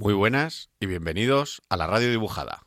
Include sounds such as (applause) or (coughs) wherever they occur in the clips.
Muy buenas y bienvenidos a la radio dibujada.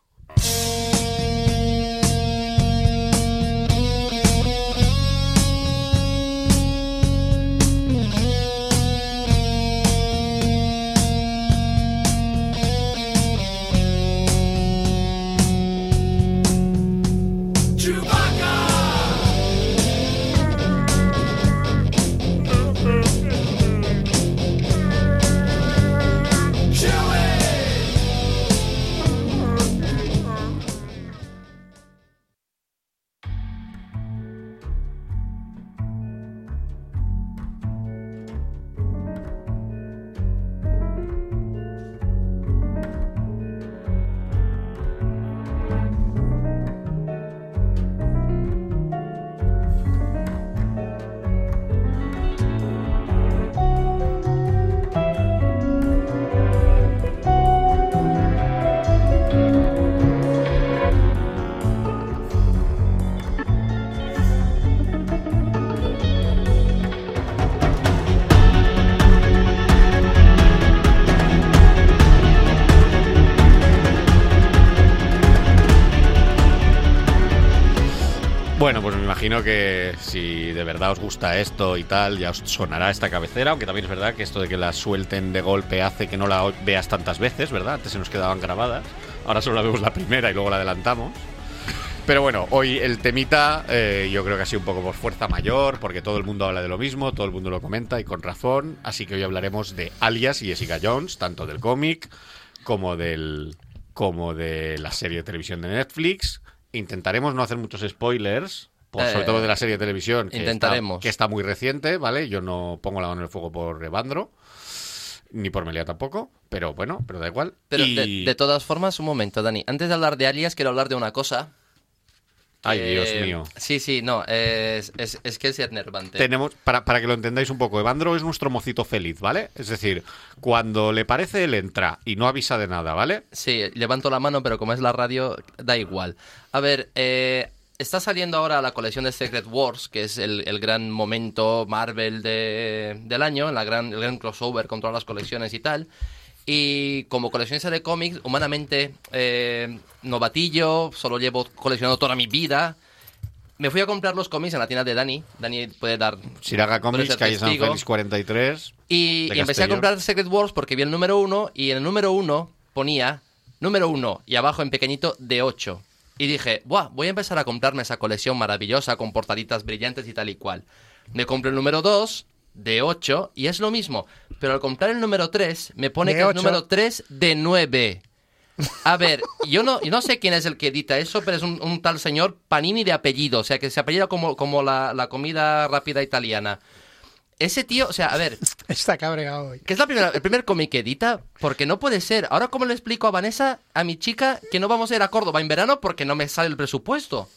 Que si de verdad os gusta esto y tal, ya os sonará esta cabecera, aunque también es verdad que esto de que la suelten de golpe hace que no la veas tantas veces, ¿verdad? Antes se nos quedaban grabadas, ahora solo la vemos la primera y luego la adelantamos. Pero bueno, hoy el temita eh, yo creo que ha sido un poco por fuerza mayor, porque todo el mundo habla de lo mismo, todo el mundo lo comenta y con razón, así que hoy hablaremos de Alias y Jessica Jones, tanto del cómic como del como de la serie de televisión de Netflix. Intentaremos no hacer muchos spoilers, por, sobre Eh, todo de la serie de televisión, que intentaremos. Está, que está muy reciente, ¿vale? Yo no pongo la mano en el fuego por Evandro, ni por Melia tampoco, pero bueno, pero da igual. Pero Y- de, de todas formas, un momento, Dani. Antes de hablar de alias, quiero hablar de una cosa. Ay, que- Dios mío. Sí, sí, no, es, es, es que es enervante. Tenemos, para, para que lo entendáis un poco, Evandro es nuestro mocito feliz, ¿vale? Es decir, cuando le parece, él entra y no avisa de nada, ¿vale? Sí, levanto la mano, pero como es la radio, da igual. A ver, eh, está saliendo ahora la colección de Secret Wars, que es el, el gran momento Marvel de- del año, la gran, el gran crossover con todas las colecciones y tal. Y como coleccionista de cómics, humanamente eh, novatillo, solo llevo coleccionando toda mi vida. Me fui a comprar los cómics en la tienda de Dani. Dani puede dar. Siraga Comics, calle San. Félix 43. Y, y empecé a comprar Secret Wars porque vi el número uno y en el número uno ponía número uno y abajo en pequeñito de 8. Y dije, Buah, voy a empezar a comprarme esa colección maravillosa con portaditas brillantes y tal y cual. Me compré el número 2 de 8 y es lo mismo. Pero al comprar el número 3 me pone De que es ocho. número 3 de 9. A ver, yo no, yo no sé quién es el que edita eso, pero es un, un tal señor Panini de apellido, o sea, que se apellida como, como la, la comida rápida italiana. Ese tío, o sea, a ver, (laughs) Está cabreado hoy. que es la primera, el primer cómic que edita, porque no puede ser. Ahora, ¿cómo le explico a Vanessa, a mi chica, que no vamos a ir a Córdoba en verano porque no me sale el presupuesto?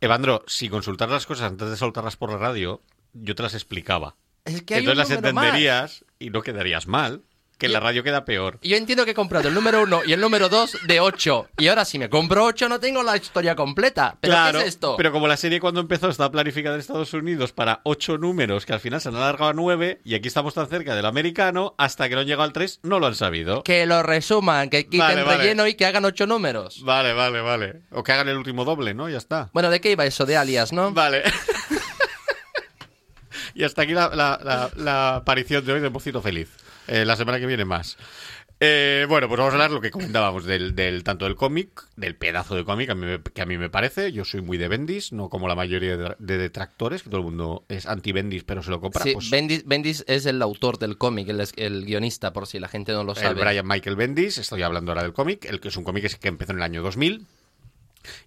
Evandro, si consultas las cosas antes de soltarlas por la radio, yo te las explicaba. Es que hay Entonces un las más. entenderías y no quedarías mal. Que en la radio queda peor. Yo entiendo que he comprado el número uno y el número dos de 8. Y ahora, si me compro 8, no tengo la historia completa. ¿Pero claro, qué es esto? pero como la serie cuando empezó estaba planificada en Estados Unidos para ocho números, que al final se han alargado a nueve, y aquí estamos tan cerca del americano, hasta que no han llegado al 3, no lo han sabido. Que lo resuman, que quiten Vale, vale. relleno y que hagan 8 números. Vale, vale, vale. O que hagan el último doble, ¿no? Ya está. Bueno, ¿de qué iba eso? De alias, ¿no? Vale. (laughs) y hasta aquí la, la- la- la aparición de hoy de Mocito Feliz. Eh, la semana que viene más. Eh, bueno, pues vamos a hablar lo que comentábamos del, del tanto del cómic, del pedazo de cómic que a mí me parece. Yo soy muy de Bendis, no como la mayoría de, de detractores, que todo el mundo es anti-Bendis, pero se lo compra. Sí, pues, Bendis, Bendis es el autor del cómic, el, el guionista, por si la gente no lo el sabe. Brian Michael Bendis, estoy hablando ahora del cómic, el que es un cómic que- que empezó en el año 2000.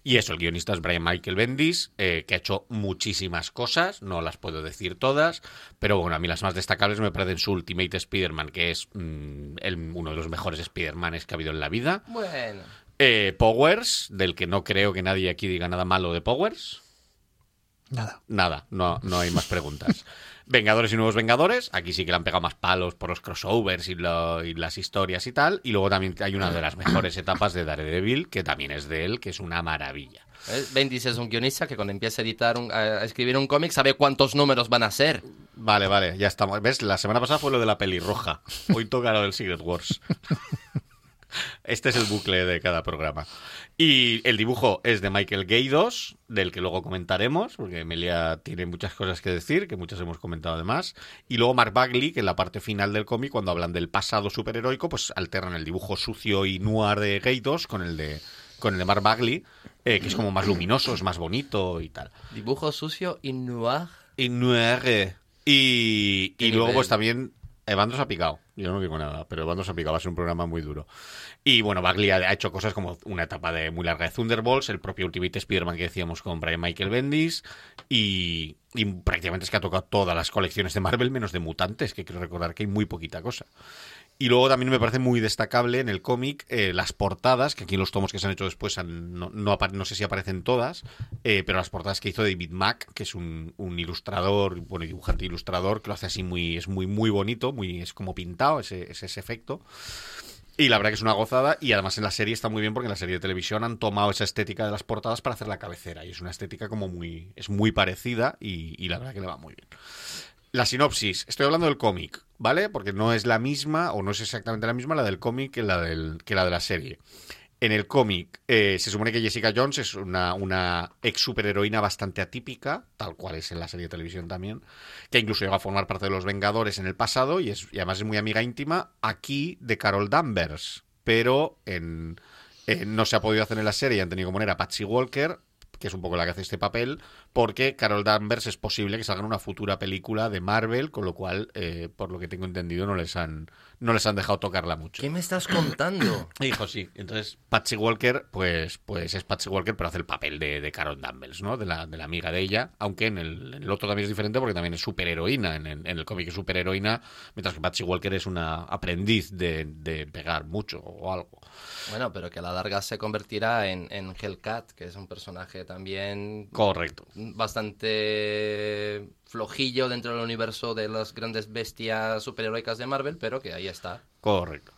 Y eso, el guionista es Brian Michael Bendis, eh, que ha hecho muchísimas cosas, no las puedo decir todas, pero bueno, a mí las más destacables me parecen su Ultimate Spider-Man, que es mm, el- uno de los mejores Spider-Manes que ha habido en la vida. Bueno. Eh, Powers, del que no creo que nadie aquí diga nada malo de Powers. Nada. Nada, no, no hay más preguntas. (laughs) Vengadores y Nuevos Vengadores, aquí sí que le han pegado más palos por los crossovers y, lo- y las historias y tal. Y luego también hay una de las mejores etapas de Daredevil, que también es de él, que es una maravilla. Bendis es un guionista que cuando empieza a editar, un- a escribir un cómic, sabe cuántos números van a ser. Vale, vale, ya estamos. ¿Ves? La semana pasada fue lo de la pelirroja. Hoy toca lo del Secret Wars. (laughs) este es el bucle de cada programa. Y el dibujo es de Michael Gaydos, del que luego comentaremos, porque Emilia tiene muchas cosas que decir, que muchas hemos comentado además. Y luego Mark Bagley, que en la parte final del cómic, cuando hablan del pasado superheroico, pues alternan el dibujo sucio y noir de Gaydos con el de con el de Mark Bagley, eh, que es como más luminoso, es más bonito y tal. Dibujo sucio y noir. Y noir. Y, ¿Qué y luego pues también Evandro se ha picado. Yo no digo nada, pero ha picado. Va a ser un programa muy duro. Y bueno, Bagley ha ha hecho cosas como una etapa de muy larga de Thunderbolts, el propio Ultimate Spider-Man que decíamos con Brian Michael Bendis, y, y prácticamente es que ha tocado todas las colecciones de Marvel, menos de Mutantes, que quiero recordar que hay muy poquita cosa. Y luego también me parece muy destacable en el cómic eh, las portadas, que aquí en los tomos que se han hecho después no, no, sé si aparecen todas, eh, pero las portadas que hizo David Mack, que es un, un ilustrador, bueno, dibujante ilustrador, que lo hace así muy, es muy, muy bonito, muy, es como pintado, ese, ese, efecto. Y la verdad que es una gozada y además en la serie está muy bien porque en la serie de televisión han tomado esa estética de las portadas para hacer la cabecera y es una estética como muy es muy parecida y la verdad que le va muy bien. La sinopsis, estoy hablando del cómic, ¿vale? Porque no es la misma o no es exactamente la misma la del cómic que la que la de la serie. En el cómic eh, se supone que Jessica Jones es una, ex superheroína bastante atípica, tal cual es en la serie de televisión también, que incluso llegó a formar parte de los Vengadores en el pasado y, es, y además es muy amiga íntima aquí de Carol Danvers, pero en, eh, no se ha podido hacer en la serie, han tenido que poner a Patsy Walker, que es un poco la que hace este papel, porque Carol Danvers es posible que salga en una futura película de Marvel, con lo cual, eh, por lo que tengo entendido, no les han, no les han dejado tocarla mucho. ¿Qué me estás contando? (coughs) Hijo, sí. Entonces, Patsy Walker, pues, pues es Patsy Walker, pero hace el papel de, de Carol Danvers, ¿no? De la, de la amiga de ella. Aunque en el, en el otro también es diferente porque también es superheroína. En, el- en el cómic es superheroína, mientras que Patsy Walker es una aprendiz de, de pegar mucho o algo. Bueno, pero que a la larga se convertirá en, en Hellcat, que es un personaje también Correcto. Bastante flojillo dentro del universo de las grandes bestias superheroicas de Marvel, pero que ahí está. Correcto.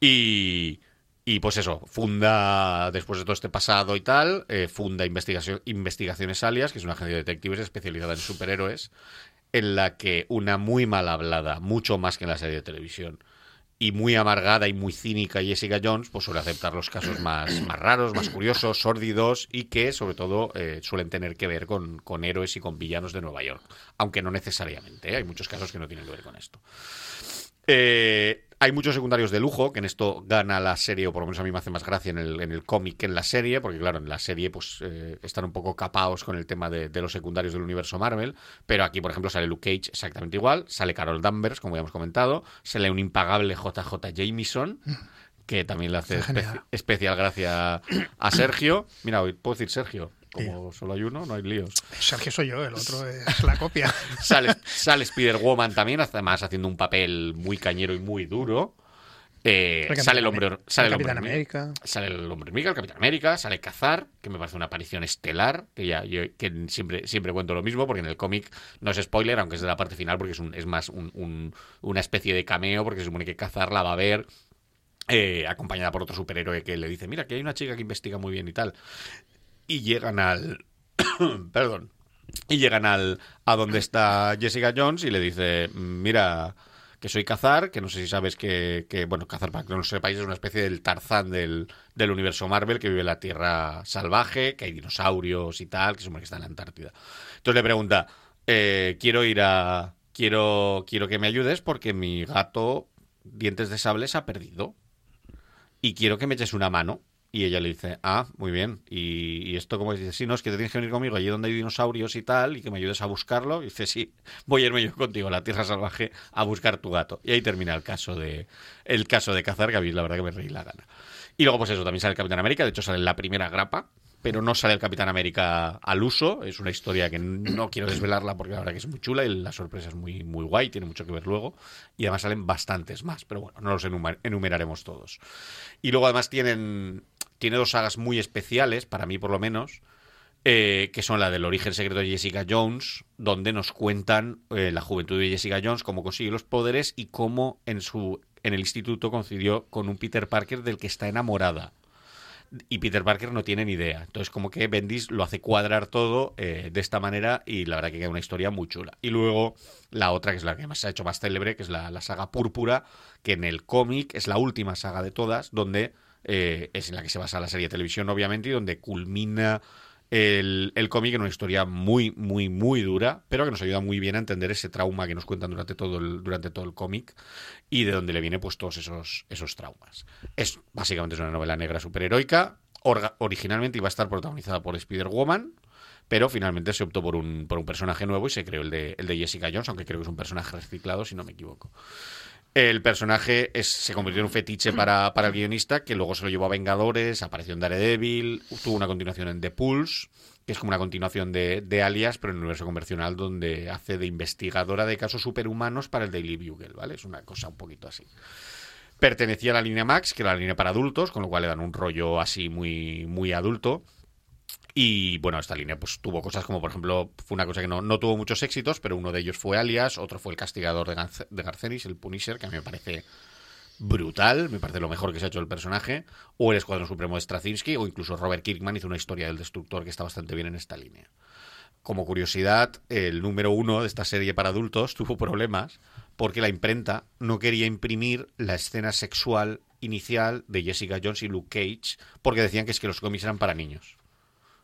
Y, y pues eso, funda, después de todo este pasado y tal, eh, funda investigación, Investigaciones Alias, que es una agencia de detectives especializada en superhéroes, en la que una muy mal hablada, mucho más que en la serie de televisión, y muy amargada y muy cínica Jessica Jones, pues suele aceptar los casos más, (clears throat) más raros, más curiosos, sórdidos y que sobre todo eh, suelen tener que ver con, con héroes y con villanos de Nueva York. Aunque no necesariamente, ¿eh? hay muchos casos que no tienen que ver con esto. Eh, hay muchos secundarios de lujo, que en esto gana la serie, o por lo menos a mí me hace más gracia en el, en el cómic que en la serie, porque claro, en la serie pues eh, están un poco capados con el tema de, de los secundarios del universo Marvel, pero aquí, por ejemplo, sale Luke Cage exactamente igual, sale Carol Danvers, como ya hemos comentado, sale un impagable JJ Jameson, que también le hace espe- especial gracia a Sergio. Mira, hoy puedo decir Sergio, como solo hay uno, no hay líos. Sergio soy yo, el otro es la copia. (laughs) Sale, sale Spider-Woman también, además haciendo un papel muy cañero y muy duro. Eh, sale el hombre, sale el El hombre Capitán América. sale el hombre hormiga, el Capitán América, sale Cazar, que me parece una aparición estelar, que ya yo que siempre, siempre cuento lo mismo, porque en el cómic no es spoiler, aunque es de la parte final, porque es, un, es más un- un- una especie de cameo, porque se supone que Cazar la va a ver eh, acompañada por otro superhéroe que le dice, mira, que hay una chica que investiga muy bien y tal. Y llegan al... (coughs) Perdón. Y llegan al a donde está Jessica Jones y le dice, mira, que soy Cazar, que no sé si sabes que, que bueno, Cazar, para que no lo sepáis, es una especie del Tarzán del, del universo Marvel que vive en la Tierra salvaje, que hay dinosaurios y tal, que supone que está en la Antártida. Entonces le pregunta, eh, quiero ir a... Quiero, quiero que me ayudes porque mi gato Dientes de Sable se ha perdido y quiero que me eches una mano. Y ella le dice, ah, muy bien. Y, esto como dice, sí, no, es que te tienes que venir conmigo allí donde hay dinosaurios y tal, y que me ayudes a buscarlo. Y dice, sí, voy a irme yo contigo a la Tierra Salvaje a buscar tu gato. Y ahí termina el caso de el caso de cazar, que la verdad que me reí la gana. Y luego, pues eso, también sale el Capitán América, de hecho sale la primera grapa, pero no sale el Capitán América al uso. Es una historia que no quiero desvelarla porque la verdad que es muy chula y la sorpresa es muy, muy guay, tiene mucho que ver luego. Y además salen bastantes más, pero bueno, no los enumer- enumeraremos todos. Y luego además tienen, tiene dos sagas muy especiales, para mí por lo menos, eh, que son la del origen secreto de Jessica Jones, donde nos cuentan eh, la juventud de Jessica Jones, cómo consiguió los poderes y cómo en su en el instituto coincidió con un Peter Parker del que está enamorada. Y Peter Parker no tiene ni idea. Entonces, como que Bendis lo hace cuadrar todo eh, de esta manera y la verdad que queda una historia muy chula. Y luego la otra, que es la que más se ha hecho más célebre, que es la, la saga Púrpura, que en el cómic es la última saga de todas, donde eh, es en la que se basa la serie de televisión, obviamente, y donde culmina el, el cómic en una historia muy, muy, muy dura, pero que nos ayuda muy bien a entender ese trauma que nos cuentan durante todo el, durante todo el cómic y de dónde le viene pues todos esos, esos traumas. Es básicamente es una novela negra superheroica. Orga- originalmente iba a estar protagonizada por Spider-Woman, pero finalmente se optó por un, por un personaje nuevo y se creó el de, el de Jessica Jones, aunque creo que es un personaje reciclado, si no me equivoco. El personaje se convirtió en un fetiche para, para el guionista, que luego se lo llevó a Vengadores, apareció en Daredevil, tuvo una continuación en The Pulse, que es como una continuación de, de Alias, pero en el universo convencional, donde hace de investigadora de casos superhumanos para el Daily Bugle, ¿vale? Es una cosa un poquito así. Pertenecía a la línea Max, que era la línea para adultos, con lo cual le dan un rollo así muy, muy adulto. Y bueno, esta línea pues tuvo cosas como, por ejemplo, fue una cosa que no, no tuvo muchos éxitos, pero uno de ellos fue Alias, otro fue El Castigador de, Garce- de Garcenis, el Punisher, que a mí me parece brutal, me parece lo mejor que se ha hecho el personaje, o El Escuadrón Supremo de Straczynski, o incluso Robert Kirkman hizo una historia del Destructor que está bastante bien en esta línea. Como curiosidad, el número uno de esta serie para adultos tuvo problemas porque la imprenta no quería imprimir la escena sexual inicial de Jessica Jones y Luke Cage porque decían que es que los cómics eran para niños.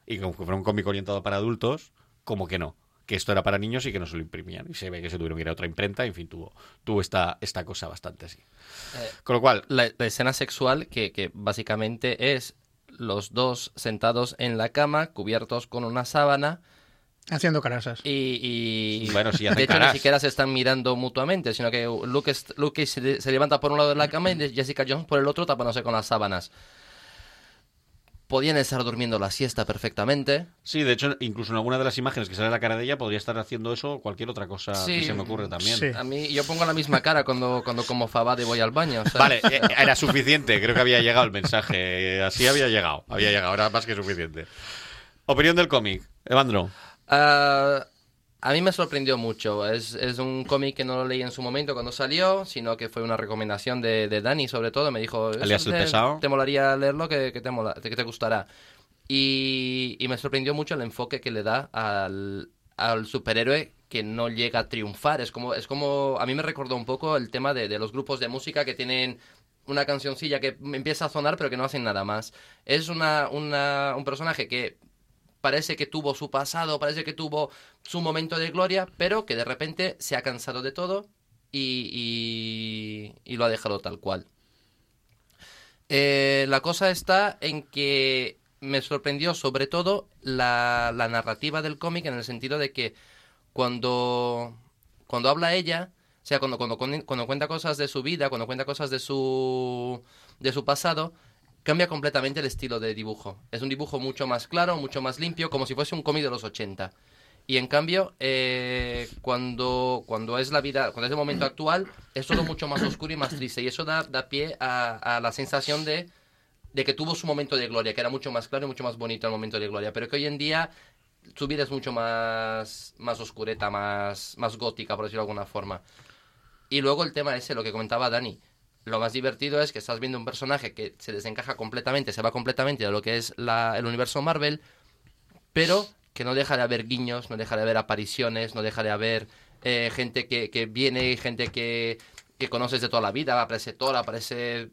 Y como que fuera un cómic orientado para adultos, como que no. Que esto era para niños y que no se lo imprimían. Y se ve que se tuvieron que ir a otra imprenta. En fin, tuvo, tuvo esta, esta cosa bastante así. Eh, Con lo cual, la, la escena sexual que, que básicamente es los dos sentados en la cama, cubiertos con una sábana Haciendo carasas. y... y- Bueno, sí, (laughs) de hecho, caras. ni siquiera se están mirando mutuamente, sino que Luke, Luke se levanta por un lado de la cama y Jessica Jones por el otro tapándose con las sábanas. Podían estar durmiendo la siesta perfectamente. sí, de hecho, incluso en alguna de las imágenes que sale la cara de ella, podría estar haciendo eso o cualquier otra cosa Sí. que se me ocurre también. Sí. A mí, yo pongo la misma cara cuando, cuando como fabade y voy al baño. ¿sabes? Vale, eh, era suficiente. Creo que había llegado el mensaje. Así había llegado. Había llegado. Era más que suficiente. Opinión del cómic. Evandro. Ah, a mí me sorprendió mucho. Es, es un cómic que no lo leí en su momento cuando salió, sino que fue una recomendación de, de Dani, sobre todo. Me dijo, Alias "Eso el te, pesado". te molaría leerlo, que, que te, mola- que te gustará. Y, y me sorprendió mucho el enfoque que le da al, al superhéroe que no llega a triunfar. Es como, es como, a mí me recordó un poco el tema de, de los grupos de música que tienen una cancioncilla que empieza a sonar pero que no hacen nada más. Es una, una, un personaje que parece que tuvo su pasado, parece que tuvo su momento de gloria, pero que de repente se ha cansado de todo y, y- lo ha dejado tal cual. Eh, la cosa está en que me sorprendió sobre todo la, la narrativa del cómic en el sentido de que cuando, cuando habla ella, o sea, cuando, cuando, cuando cuenta cosas de su vida, cuando cuenta cosas de su, de su pasado, cambia completamente el estilo de dibujo. Es un dibujo mucho más claro, mucho más limpio, como si fuese un cómic de los 80. Y en cambio, eh, cuando, cuando es la vida, cuando es el momento actual, es todo mucho más oscuro y más triste. Y eso da, da pie a, a la sensación de, de que tuvo su momento de gloria, que era mucho más claro y mucho más bonito el momento de gloria. Pero que hoy en día su vida es mucho más, más oscureta, más, más gótica, por decirlo de alguna forma. Y luego el tema ese, lo que comentaba Dani. Lo más divertido es que estás viendo un personaje que se desencaja completamente, se va completamente de lo que es la- el universo Marvel, pero que no deja de haber guiños, no deja de haber apariciones, no deja de haber eh, gente que, que viene, gente que, que conoces de toda la vida, aparece Thor, aparece,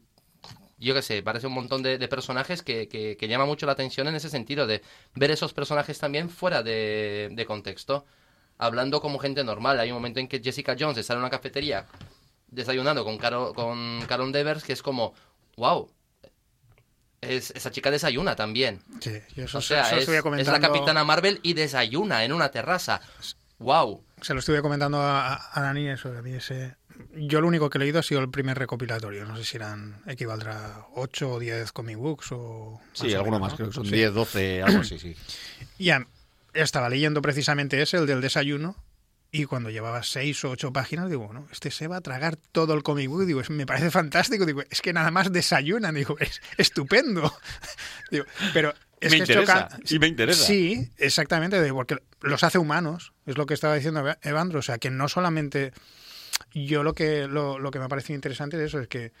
yo qué sé, parece un montón de, personajes que, que, que llama mucho la atención en ese sentido, de ver esos personajes también fuera de, de contexto, hablando como gente normal. Hay un momento en que Jessica Jones está en una cafetería desayunando con, Caro, con Carol Devers que es como, wow, es, esa chica desayuna también. Sí, yo eso, O sea, eso es, estuve es la capitana Marvel y desayuna en una terraza. ¡Wow! Se lo estuve comentando a, a Dani eso, a mí ese... Yo lo único que he leído ha sido el primer recopilatorio. No sé si eran equivaldrá 8 o 10 comic books o... Sí, o alguno menos, más. ¿no? Creo que son Sí. 10, 12, algo así, sí. (clears throat) Y ya estaba leyendo precisamente ese, el del desayuno, y cuando llevaba seis o ocho páginas, digo, bueno, este se va a tragar todo el comic book, digo, es- me parece fantástico, digo, es que nada más desayunan, digo, es estupendo. (laughs) digo, pero es me que interesa. ca- Y me interesa. Sí, exactamente, porque los hace humanos, es lo que estaba diciendo Eva- Evandro, o sea, que no solamente... Yo lo que, lo, lo que me ha parecido interesante de eso es que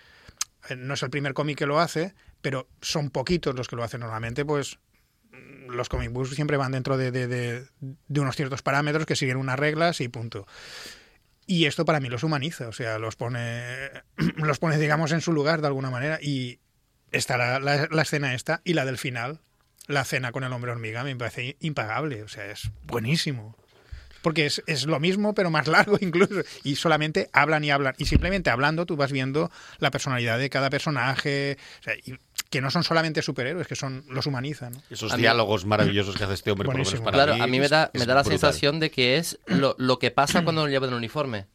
eh, no es el primer cómic que lo hace, pero son poquitos los que lo hacen normalmente, pues los comic books siempre van dentro de, de- de- de unos ciertos parámetros que siguen unas reglas y punto. Y esto para mí los humaniza, o sea, los pone, (clears throat) los pone, digamos, en su lugar de alguna manera. Y está la, la- la escena esta y la del final, la cena con el hombre hormiga, me parece impagable. O sea, es buenísimo. Porque es, es lo mismo, pero más largo (laughs) incluso. Y solamente hablan y hablan. Y simplemente hablando, tú vas viendo la personalidad de cada personaje. O sea, y que no son solamente superhéroes, que son los humanizan. ¿no? Esos A mí- diálogos maravillosos que hace este hombre, por lo menos Buenísimo. para Claro, mí, a mí me da, es me da la brutal. sensación de que es lo, lo que pasa cuando lo llevan el uniforme.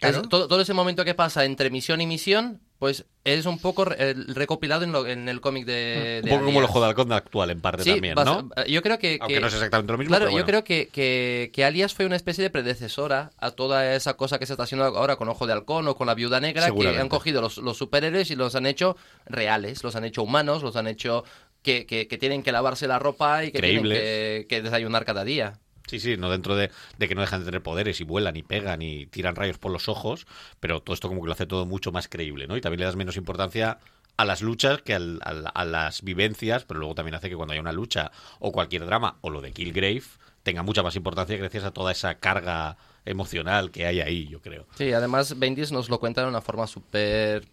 Claro. Es todo, todo ese momento que pasa entre misión y misión, pues es un poco recopilado en, lo- en el cómic de, Un de poco como el Alias. ojo de halcón actual, en parte Sí, también, ¿no? Yo creo que... Aunque que- no es exactamente lo mismo, Claro, pero yo creo que, que, que Alias fue una especie de predecesora a toda esa cosa que se está haciendo ahora con Ojo de Halcón o con la Viuda Negra, que han cogido los, los superhéroes y los han hecho reales, los han hecho humanos, los han hecho que, que, que tienen que lavarse la ropa y que Creíbles. tienen que, que desayunar cada día. Sí, sí, no dentro de, que no dejan de tener poderes y vuelan y pegan y tiran rayos por los ojos, pero todo esto como que lo hace todo mucho más creíble, ¿no? Y también le das menos importancia a las luchas que al- a las vivencias, pero luego también hace que cuando haya una lucha o cualquier drama o lo de Killgrave tenga mucha más importancia gracias a toda esa carga emocional que hay ahí, yo creo. Sí, además Bendis nos lo cuenta de una forma súper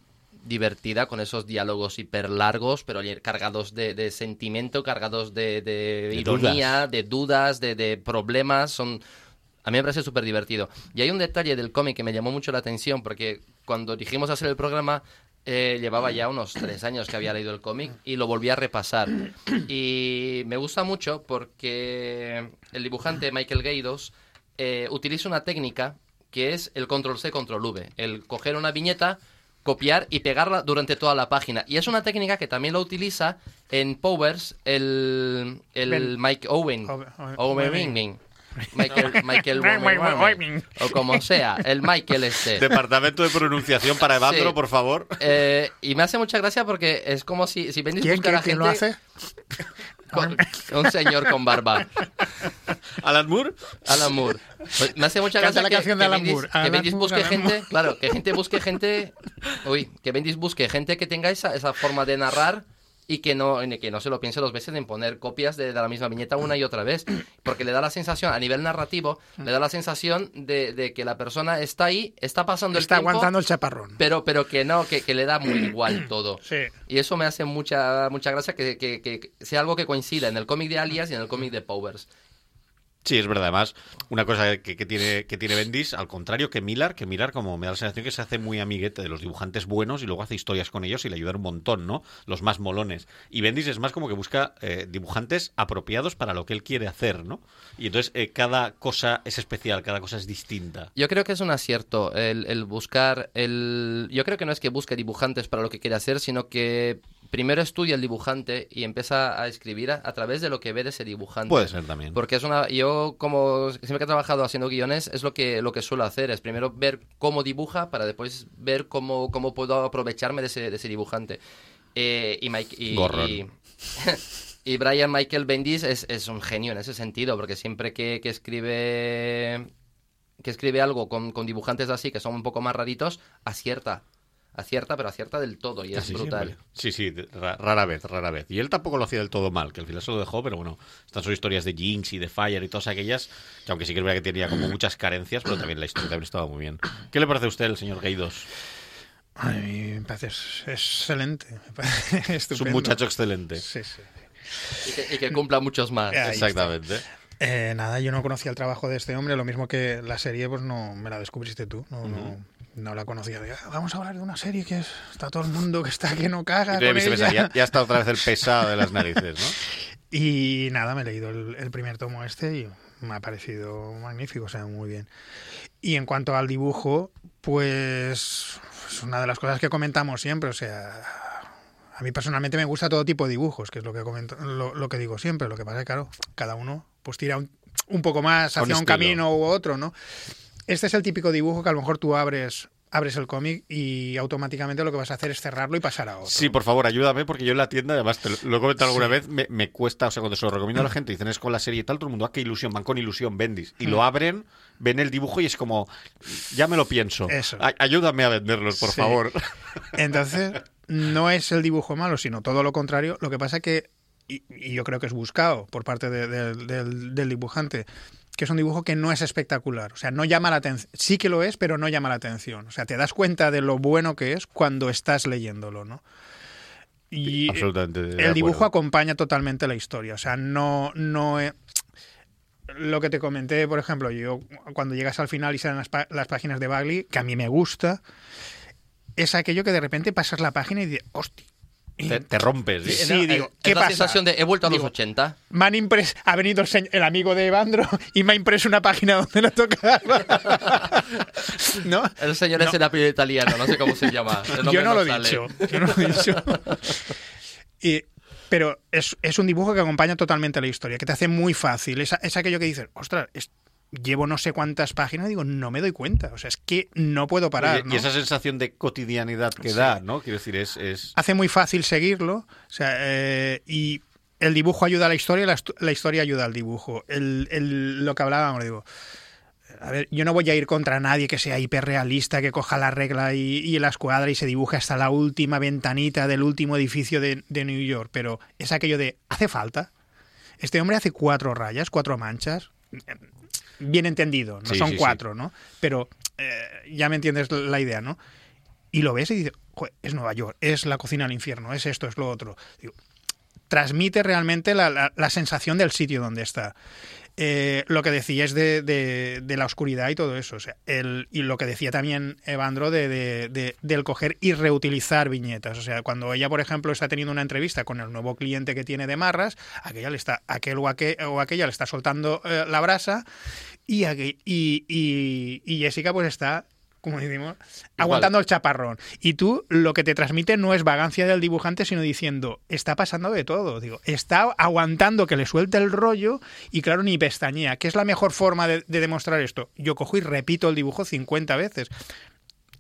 divertida con esos diálogos hiper largos, pero cargados de, de sentimiento, cargados de, de De ironía, de dudas, de, problemas. Son a mí me parece súper divertido. Y hay un detalle del cómic que me llamó mucho la atención, porque cuando dijimos hacer el programa, eh, llevaba ya unos tres años que había leído el cómic y lo volví a repasar. Y me gusta mucho porque el dibujante Michael Gaydos eh, utiliza una técnica que es el control C, control V. El coger una viñeta, copiar y pegarla durante toda la página. Y es una técnica que también lo utiliza en Powers el, el Ben- Mike Owen. Owe- Owe- Owen Owen. (laughs) Michael, Michael. (laughs) O como sea, el Michael este. (laughs) Departamento de pronunciación para Evandro, Sí. por favor. Eh, y me hace mucha gracia porque es como si, si ¿Quién, buscara quién- quién gente... lo hace? con- un señor con barba. Alan Moore. Alan Moore. Pues me hace mucha gracia la que, canción de que Alan Bendis, Moore. que Alan Bendis Moore, busque Alan gente, Moore. claro, que gente busque gente, uy, que Bendis busque gente que tenga esa, esa forma de narrar y que no, que no se lo piense dos veces en poner copias de, de la misma viñeta una y otra vez, porque le da la sensación, a nivel narrativo, le da la sensación de, de que la persona está ahí, está pasando el Está tiempo, aguantando el chaparrón. pero, pero que no, que, que le da muy igual (clears throat) todo. Sí. Y eso me hace mucha, mucha gracia que, que- que sea algo que coincida en el cómic de Alias y en el cómic de Powers. Sí, es verdad. Además, una cosa que, tiene, que tiene Bendis, al contrario que Millar, que Millar como me da la sensación que se hace muy amiguete de los dibujantes buenos y luego hace historias con ellos y le ayudan un montón, ¿no? Los más molones. Y Bendis es más como que busca eh, dibujantes apropiados para lo que él quiere hacer, ¿no? Y entonces eh, cada cosa es especial, cada cosa es distinta. Yo creo que es un acierto el, el buscar el yo creo que no es que busque dibujantes para lo que quiere hacer sino que primero estudia el dibujante y empieza a escribir a, a través de lo que ve de ese dibujante Puede ser también. porque es una yo como siempre que he trabajado haciendo guiones es lo que lo que suelo hacer es primero ver cómo dibuja para después ver cómo, cómo puedo aprovecharme de ese, de ese dibujante Eh, y Mike y, Gorrón. y- (laughs) y Brian Michael Bendis es, es un genio en ese sentido, porque siempre que, que escribe que escribe algo con, con dibujantes así, que son un poco más raritos, acierta. Acierta, pero acierta del todo y es brutal. siempre. Sí, sí, rara vez, rara vez. Y él tampoco lo hacía del todo mal, que al final se lo dejó, pero bueno, estas son historias de Jinx y de Fire y todas aquellas, que aunque sí que es verdad que tenía como muchas carencias, pero también la historia también estaba muy bien. ¿Qué le parece a usted el señor Gaydos? A mí me parece excelente. me (laughs) parece Es un muchacho excelente. Sí, sí. Y que, y que cumpla muchos más. Ahí está. Exactamente. Eh, nada, yo no conocía el trabajo de este hombre, lo mismo que la serie, pues no me la descubriste tú, no, no, no la conocía. De, "Ah, vamos a hablar de una serie que es- está todo el mundo que está que no caga. Ya con viste ella". pensar, ya, ya está otra vez el (laughs) pesado de las narices, ¿no? Y nada, me he leído el, el primer tomo este y me ha parecido magnífico, o sea, muy bien. Y en cuanto al dibujo, pues es una de las cosas que comentamos siempre, o sea, a mí personalmente me gusta todo tipo de dibujos, que es lo que comento, lo, lo que digo siempre, lo que pasa es que, claro, cada uno pues tira un, un poco más un hacia un camino u otro, ¿no? Este es el típico dibujo que a lo mejor tú abres abres el cómic y automáticamente lo que vas a hacer es cerrarlo y pasar a otro. Sí, por favor, ayúdame, porque yo en la tienda, además te lo, he comentado alguna Sí. vez, me, me cuesta, o sea, cuando se lo recomiendo a la gente, dicen es con la serie y tal, todo el mundo, ah, qué ilusión, van con ilusión, Bendis. Y lo abren, ven el dibujo y es como, ya me lo pienso. Eso. Ay- ayúdame a venderlos, por Sí. favor. (laughs) Entonces, no es el dibujo malo, sino todo lo contrario. Lo que pasa que, y, y yo creo que es buscado por parte de- de- del, del dibujante, que es un dibujo que no es espectacular. O sea, no llama la atención. Sí que lo es, pero no llama la atención. O sea, te das cuenta de lo bueno que es cuando estás leyéndolo, ¿no? Y Absolutamente. el dibujo acompaña totalmente la historia. O sea, no, no lo que te comenté, por ejemplo, yo cuando llegas al final y salen las, las páginas de Bagley, que a mí me gusta, es aquello que de repente pasas la página y dices, hostia. Te, te rompes. ¿sí? Sí, Es- digo, es ¿qué la pasa? sensación de he vuelto a los Digo, 80. Me han impres- ha venido el, amigo de Evandro y me ha impreso una página donde no tocaba. (laughs) ¿No? El señor No. es el apellido italiano, no sé cómo se llama. Yo no lo he dicho. Yo no lo he dicho. (laughs) Y- pero es, es un dibujo que acompaña totalmente la historia, que te hace muy fácil. Es, es aquello que dices, ostras, es- llevo no sé cuántas páginas digo, no me doy cuenta. O sea, es que no puedo parar. Y esa sensación de cotidianidad que Sí. da, ¿no? Quiero decir, es. es... Hace muy fácil seguirlo. O sea, eh, y el dibujo ayuda a la historia la, la historia ayuda al dibujo. El, el- lo que hablábamos, digo. A ver, yo no voy a ir contra nadie que sea hiperrealista, que coja la regla y, y la escuadra y se dibuje hasta la última ventanita del último edificio de, de New York, pero es aquello de, ¿hace falta? Este hombre hace cuatro rayas, cuatro manchas, bien entendido, no Sí, son sí, sí. cuatro, ¿no? Pero eh, ya me entiendes la idea, ¿no? Y lo ves y dices, "Joder, es Nueva York, es la cocina al infierno, es esto, es lo otro. Digo, transmite realmente la, la- la sensación del sitio donde está. Eh, lo que decías de, de- de la oscuridad y todo eso. O sea, el, y lo que decía también Evandro de, de- de- del coger y reutilizar viñetas. O sea, cuando ella, por ejemplo, está teniendo una entrevista con el nuevo cliente que tiene de Marras, aquella le está, aquel o, aquel, o aquella le está soltando eh, la brasa y, y, y- y Jessica pues está como decimos, aguantando el chaparrón. Y tú lo que te transmite no es vagancia del dibujante, sino diciendo, está pasando de todo. Digo, está aguantando que le suelte el rollo y claro, ni pestañea. ¿Qué es la mejor forma de, de demostrar esto? Yo cojo y repito el dibujo 50 veces.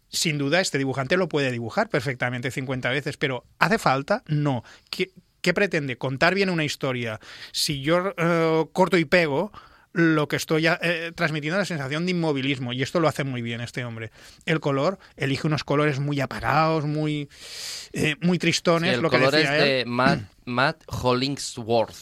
Sin duda, este dibujante lo puede dibujar perfectamente 50 veces, pero ¿hace falta? No. ¿Qué, qué pretende? Contar bien una historia. Si yo eh, corto y pego, lo que estoy eh, transmitiendo es la sensación de inmovilismo y esto lo hace muy bien este hombre. El color, elige unos colores muy apagados, muy, eh, muy tristones, Sí, el lo que color es él. de Matt, (clears throat) Matt Hollingsworth.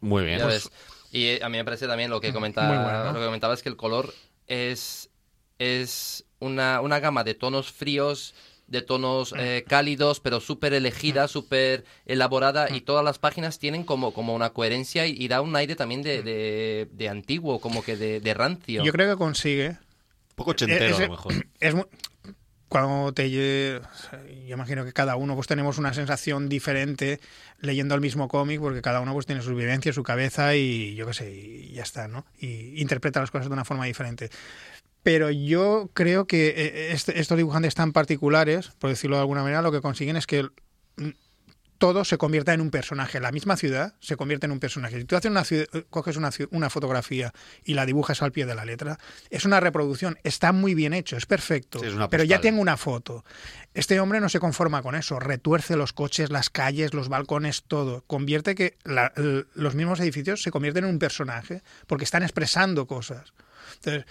Muy bien. Pues-. Y eh, a mí me parece también lo que comentaba, bueno. lo que comentaba es que el color es, es una, una gama de tonos fríos, de tonos eh, cálidos, pero súper elegida, súper elaborada, y todas las páginas tienen como, como una coherencia y, y da un aire también de, de, de antiguo, como que de, de rancio. Yo creo que consigue. Un poco ochentero, Ese- a lo mejor. (clears throat) Es mu- cuando te yo imagino que cada uno pues tenemos una sensación diferente leyendo el mismo cómic porque cada uno pues tiene sus vivencias, su cabeza y yo qué sé, y ya está, ¿no? Y interpreta las cosas de una forma diferente. Pero yo creo que eh, este- estos dibujantes tan particulares, por decirlo de alguna manera, lo que consiguen es que todo se convierta en un personaje. La misma ciudad se convierte en un personaje. Si tú haces una ciudad- coges una, una fotografía y la dibujas al pie de la letra, es una reproducción. Está muy bien hecho, es perfecto. Sí, es una pero ya tengo una foto. Este hombre no se conforma con eso. Retuerce los coches, las calles, los balcones, todo. Convierte que la- los mismos edificios se convierten en un personaje porque están expresando cosas. Entonces,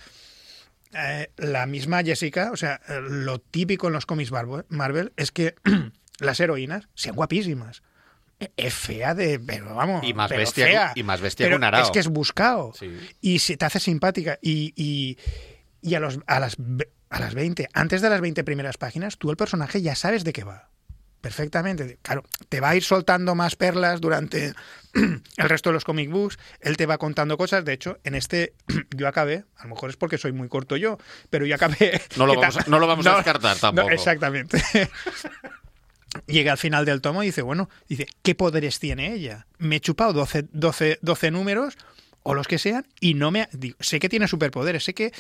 eh, la misma Jessica, o sea, eh, lo típico en los cómics Barbo- Marvel es que (clears throat) las heroínas sean guapísimas. E- Es fea de, pero vamos, Y más pero bestia fea. y más bestia Pero que un arao. Es que es buscado Sí. y se te hace simpática y, y, y a, los, a, las, a las 20, antes de las 20 primeras páginas, tú el personaje ya sabes de qué va. Perfectamente. Claro, te va a ir soltando más perlas durante (clears throat) el resto de los comic books. Él te va contando cosas. De hecho, en este (clears throat) yo acabé, a lo mejor es porque soy muy corto yo, pero yo acabé. (laughs) No lo (laughs) vamos no lo vamos a descartar no, tampoco. exactamente. (laughs) Llega al final del tomo y dice, bueno, dice, ¿qué poderes tiene ella? Me he chupado 12, 12, 12 números o los que sean y no me... ha- digo, sé que tiene superpoderes, sé que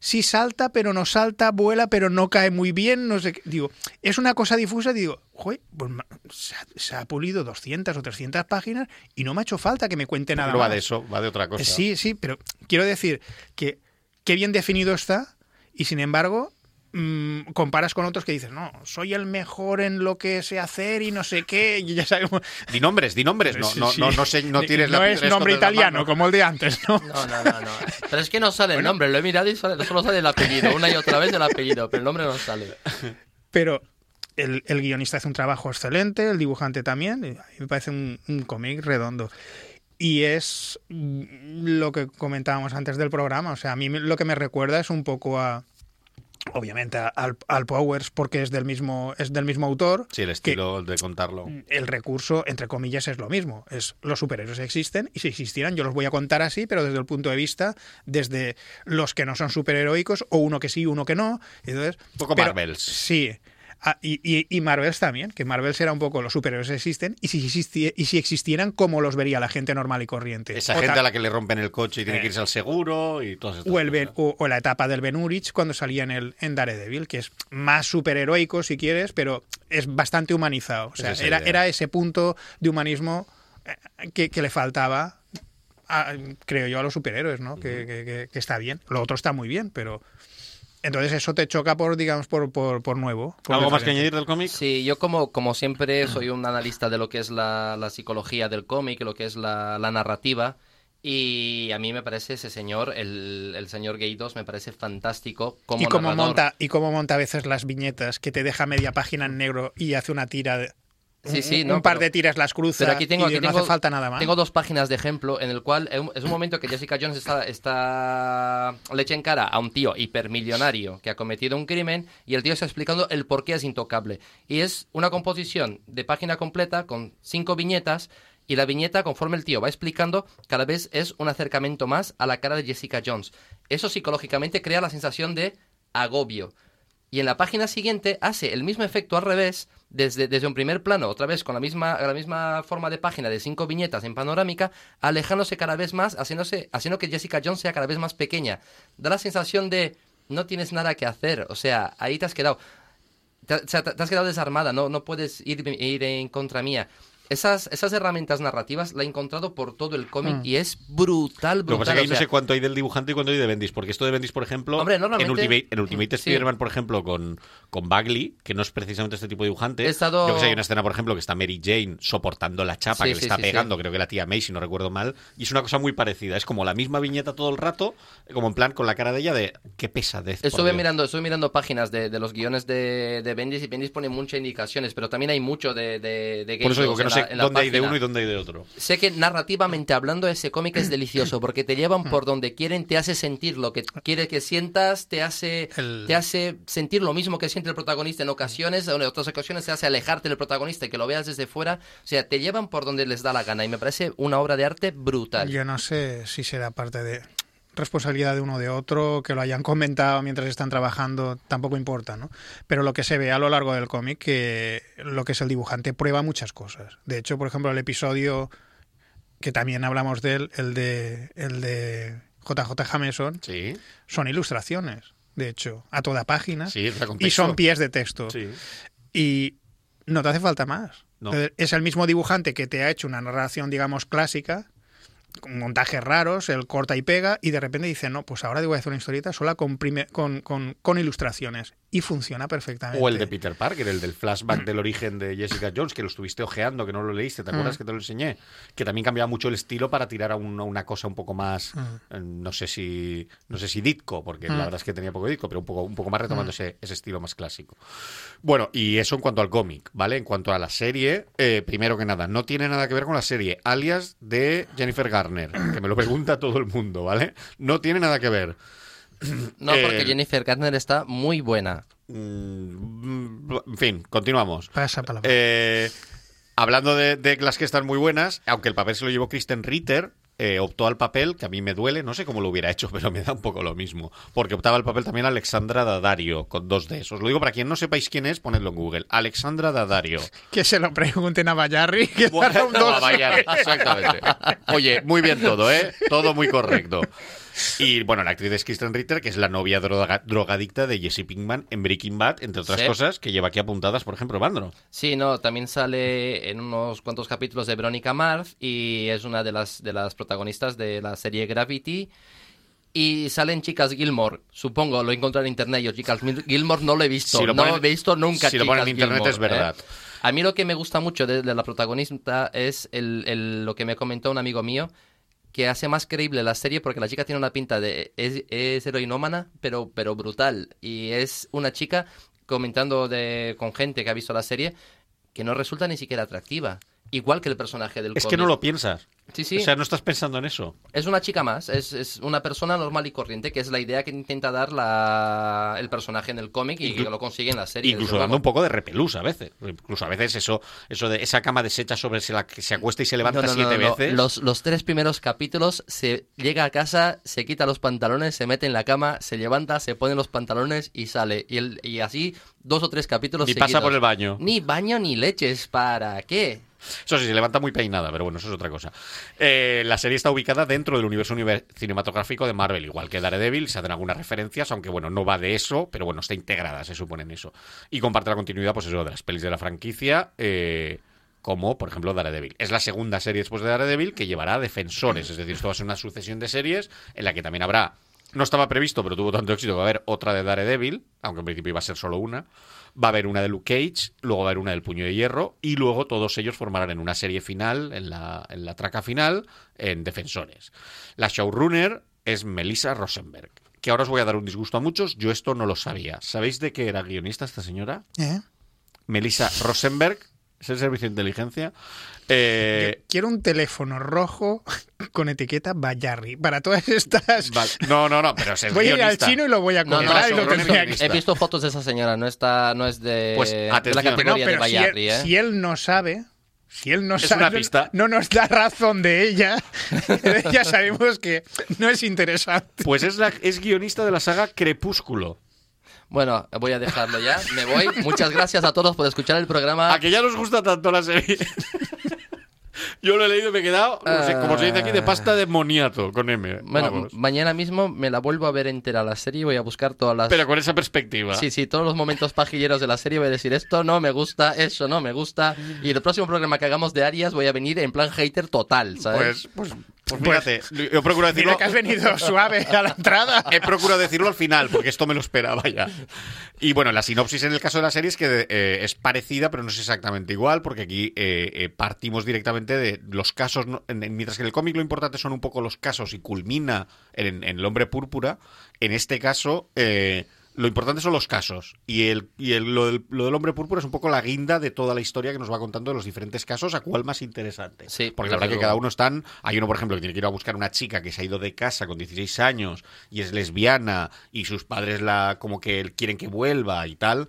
sí salta, pero no salta, vuela, pero no cae muy bien, no sé qué. Digo, es una cosa difusa, digo, joder, pues se ha, se ha pulido 200 o 300 páginas y no me ha hecho falta que me cuente nada no va más. de eso, va de otra cosa. Sí, sí, pero quiero decir que qué bien definido está y sin embargo mm, comparas con otros que dices, no, soy el mejor en lo que sé hacer y no sé qué, y ya sabemos. Di nombres, di nombres. No, Sí, no, sí. no, no, sé, no tienes no la es nombre italiano como el de antes, ¿no? No, no, no, no. Pero es que no sale el nombre, lo he mirado y sale- solo sale el apellido, una y otra vez el apellido, pero el nombre no sale. Pero el, el guionista hace un trabajo excelente, el dibujante también, y a mí me parece un, un cómic redondo. Y es mm, lo que comentábamos antes del programa, o sea, a mí me- lo que me recuerda es un poco a, obviamente al, al Powers porque es del mismo es del mismo autor Sí, el estilo de contarlo. el recurso entre comillas es lo mismo es los superhéroes existen y si existieran yo los voy a contar así pero desde el punto de vista desde los que no son superheroicos o uno que sí uno que no entonces poco pero- Marvels. sí Ah, y, y, y Marvels también, que Marvels era un poco los superhéroes existen y si, existi- y si existieran, ¿cómo los vería la gente normal y corriente? Esa O gente a la que le rompen el coche y tiene Eh. que irse al seguro y todas estas o, el Ben- cosas. o, o la etapa del Ben Urich cuando salía en, el, en Daredevil, que es más superheroico si quieres, pero es bastante humanizado. O sea, Es esa era, idea. era ese punto de humanismo eh, que, que le faltaba, a- creo yo, a los superhéroes, ¿no? Que- que está bien. Lo otro está muy bien, pero... Entonces eso te choca por, digamos, por, por, por nuevo. por ¿Algo más que añadir del cómic? Sí, yo como, como siempre soy un analista de lo que es la, la psicología del cómic, lo que es la, la narrativa. Y a mí me parece ese señor, el, el señor Gaydos, me parece fantástico como y cómo narrador. monta y cómo monta a veces las viñetas que te deja media página en negro y hace una tira de, Sí, un- sí, un, no, par pero- de tiras las cruza Pero aquí tengo, y aquí no tengo, hace falta nada más Tengo dos páginas de ejemplo en el cual es un- es un momento que Jessica Jones está, está le echa en cara a un tío hipermillonario que ha cometido un crimen y el tío está explicando el por qué es intocable. Y es una composición de página completa con cinco viñetas y la viñeta, conforme el tío va explicando, cada vez es un acercamiento más a la cara de Jessica Jones. Eso psicológicamente crea la sensación de agobio. Y en la página siguiente hace el mismo efecto al revés, desde, desde un primer plano, otra vez con la misma, la misma forma de página de cinco viñetas en panorámica, alejándose cada vez más, haciéndose, haciendo que Jessica Jones sea cada vez más pequeña. Da la sensación de no tienes nada que hacer, o sea, ahí te has quedado. Te, has quedado desarmada, no, no puedes ir, ir en contra mía. Esas, esas herramientas narrativas la he encontrado por todo el cómic Mm. y es brutal, Lo que pasa brutal. es que ahí o no sea, sé cuánto hay del dibujante y cuánto hay de Bendis, porque esto de Bendis, por ejemplo, Hombre, en Ultimate, en Ultimate Sí. Spider-Man, por ejemplo, con, con Bagley, que no es precisamente este tipo de dibujante, He estado- yo que sé, hay una escena, por ejemplo, que está Mary Jane soportando la chapa Sí, que sí, le está pegando, creo que la tía May, si no recuerdo mal, y es una cosa muy parecida, es como la misma viñeta todo el rato, como en plan con la cara de ella de qué pesadez. Estuve Dios". mirando, estuve mirando páginas de, de los guiones de, de Bendis y Bendis pone muchas indicaciones, pero también hay mucho de, de, de Por eso digo que no en sé la- en la dónde hay de uno y dónde hay de otro. Sé que narrativamente hablando ese cómic es delicioso porque te llevan por donde quieren, te hace sentir lo que quiere que sientas, te hace, El- te hace sentir lo mismo que siente el protagonista en ocasiones, o en otras ocasiones te hace alejarte del protagonista y que lo veas desde fuera. O sea, te llevan por donde les da la gana y me parece una obra de arte brutal. Yo no sé si será parte de responsabilidad de uno de otro, que lo hayan comentado mientras están trabajando, tampoco importa, ¿no? Pero lo que se ve a lo largo del cómic, que lo que es el dibujante prueba muchas cosas. De hecho, por ejemplo, el episodio que también hablamos de él, el de el de JJ Jameson, Sí, son ilustraciones, de hecho, a toda página sí, y son pies de texto. Sí. Y no te hace falta más. No. Entonces, Es el mismo dibujante que te ha hecho una narración, digamos, clásica, montajes raros, él corta y pega, y de repente dice, no, pues ahora te voy a hacer una historieta sola con, prime- con, con, con ilustraciones. Y funciona perfectamente. O el de Peter Parker, el del flashback del origen de Jessica Jones, que lo estuviste ojeando, que no lo leíste, ¿te acuerdas Mm. que te lo enseñé? Que también cambiaba mucho el estilo para tirar a un- a una cosa un poco más, Mm. eh, no sé si no sé si Ditko, porque Mm. la verdad es que tenía poco Ditko, pero un poco, un poco más retomando ese, ese estilo más clásico. Bueno, y eso en cuanto al cómic, ¿vale? En cuanto a la serie, eh, primero que nada, no tiene nada que ver con la serie, alias de Jennifer Garner, que me lo pregunta todo el mundo, ¿vale? No tiene nada que ver. (clears throat) No, Eh, porque Jennifer Garner está muy buena. Mm, en fin, continuamos. Pasa palabra. Eh, hablando de, de las que están muy buenas, aunque el papel se lo llevó Kristen Ritter, eh, optó al papel, que a mí me duele, no sé cómo lo hubiera hecho, (laughs) pero me da un poco lo mismo. Porque optaba al papel también Alexandra Daddario, con dos de esos. Lo digo para quien no sepáis quién es, ponedlo en Google. Alexandra Daddario. (laughs) Que se lo pregunten a Bayarri, que Bueno, un a. Bayard, exactamente. Oye, muy bien todo, ¿eh? Todo muy correcto. Y bueno, la actriz es Kristen Ritter, que es la novia droga- drogadicta de Jesse Pinkman en Breaking Bad, entre otras Sí. cosas, que lleva aquí apuntadas, por ejemplo, Bandro. Sí, no, también sale en unos cuantos capítulos de Verónica Mars y es una de las, de las protagonistas de la serie Gravity. Y salen chicas Gilmore, supongo, lo encontré en internet. Yo, chicas Gilmore no lo he visto, Si lo no ponen- he visto nunca. si lo ponen en internet Gilmore, es verdad. ¿eh? A mí lo que me gusta mucho de, de la protagonista es el, el- lo que me comentó un amigo mío, que hace más creíble la serie porque la chica tiene una pinta de... es, es heroinómana, pero, pero brutal. Y es una chica comentando de, con gente que ha visto la serie que no resulta ni siquiera atractiva. Igual que el personaje del Es que no lo piensas. Sí, sí. O sea, no estás pensando en eso. Es una chica más, es, es una persona normal y corriente, que es la idea que intenta dar la, el personaje en el cómic y Inclu- que lo consigue en la serie. Incluso dando un poco de repelús a veces. Incluso a veces eso, eso de esa cama deshecha sobre la que se acuesta y se levanta No, no, no, siete no, veces. Los, los tres primeros capítulos se llega a casa, se quita los pantalones, se mete en la cama, se levanta, se pone los pantalones y sale. Y, el- y así dos o tres capítulos Ni pasa por el baño. Ni baño ni leches, ¿para qué? Eso sí, se levanta muy peinada, pero bueno, eso es otra cosa. Eh, la serie está ubicada dentro del universo univer- cinematográfico de Marvel, igual que Daredevil, se hacen algunas referencias, aunque bueno, no va de eso, pero bueno, está integrada, se supone en eso. Y comparte la continuidad, pues eso, de las pelis de la franquicia, eh, como por ejemplo Daredevil. Es la segunda serie después de Daredevil que llevará a Defensores, es decir, esto va a ser una sucesión de series en la que también habrá, no estaba previsto, pero tuvo tanto éxito que va a haber otra de Daredevil, aunque en principio iba a ser solo una. Va a haber una de Luke Cage, luego va a haber una del Puño de Hierro, y luego todos ellos formarán en una serie final, en la, en la traca final, en Defensores. La showrunner es Melissa Rosenberg, que ahora os voy a dar un disgusto a muchos, yo esto no lo sabía. ¿Sabéis de qué era guionista esta señora? ¿Eh? Melissa Rosenberg, es el servicio de inteligencia. Eh, quiero un teléfono rojo con etiqueta Bayarri. Para todas estas. vale. No, no, no, pero es Voy a ir al chino y lo voy a No, no, comprar y lo tendría que. He visto fotos de esa señora, no está, no es de, Pues, de la atención. No, categoría de pero si Bayarri, él, ¿eh? si él no sabe, si él no Es sabe, una pista. no nos da razón de ella, ya sabemos que no es interesante. Pues es, la, es guionista de la saga Crepúsculo. Bueno, voy a dejarlo ya, me voy. Muchas gracias a todos por escuchar el programa. ¿A que ya nos gusta tanto la serie? (laughs) Yo lo he leído y me he quedado, no sé, como se dice aquí, de pasta de moniato, con M. Bueno, vamos. mañana mismo me la vuelvo a ver entera la serie y voy a buscar todas las... Pero con esa perspectiva. Sí, sí, todos los momentos pajilleros de la serie voy a decir esto no me gusta, eso no me gusta. Y el próximo programa que hagamos de Arias voy a venir en plan hater total, ¿sabes? Pues, pues, pues fíjate, yo procuro decirlo. Mira que has venido (laughs) suave a la entrada. He procurado decirlo al final, porque esto me lo esperaba ya. Y bueno, la sinopsis en el caso de la serie es que eh, es parecida, pero no es exactamente igual, porque aquí eh, eh, partimos directamente de los casos, ¿no? En- en- mientras que en el cómic lo importante son un poco los casos y culmina en, en el hombre púrpura, en este caso... eh, lo importante son los casos. Y, el, y el- lo, del, lo del hombre púrpura es un poco la guinda de toda la historia que nos va contando de los diferentes casos, a cuál más interesante. Sí, Porque la verdad que cada uno están. Hay uno, por ejemplo, que tiene que ir a buscar una chica que se ha ido de casa con 16 años y es lesbiana y sus padres la como que quieren que vuelva y tal.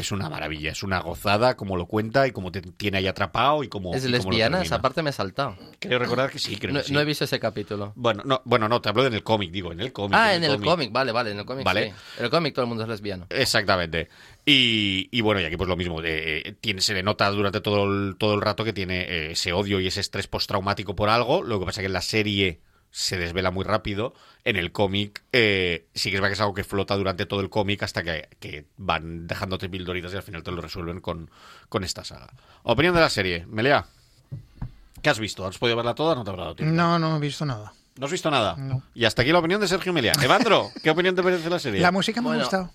Es una maravilla, es una gozada como lo cuenta y como te tiene ahí atrapado y como. ¿Es y lesbiana? Esa parte me he saltado. Creo recordar que sí, creo No, que sí. no he visto ese capítulo. Bueno, no, bueno, no, te hablo en el cómic, digo, en el cómic. Ah, en el cómic, vale, vale, en el cómic Vale. sí. En el cómic todo el mundo es lesbiano. Exactamente. Y, y bueno, y aquí pues lo mismo. eh, tiene, se le nota durante todo el, todo el rato que tiene eh, ese odio y ese estrés postraumático por algo. Lo que pasa que en la serie se desvela muy rápido. En el cómic eh, sí que es verdad que es algo que flota durante todo el cómic hasta que, van dejándote pildoritas y al final te lo resuelven con, con esta saga. Opinión de la serie. Melea. ¿Qué has visto? ¿Has podido verla toda no te habrá dado tiempo? No, no he visto nada. ¿No has visto nada? No. Y hasta aquí la opinión de Sergio Melea. Evandro, ¿qué opinión te merece la serie? La música me Bueno. ha gustado.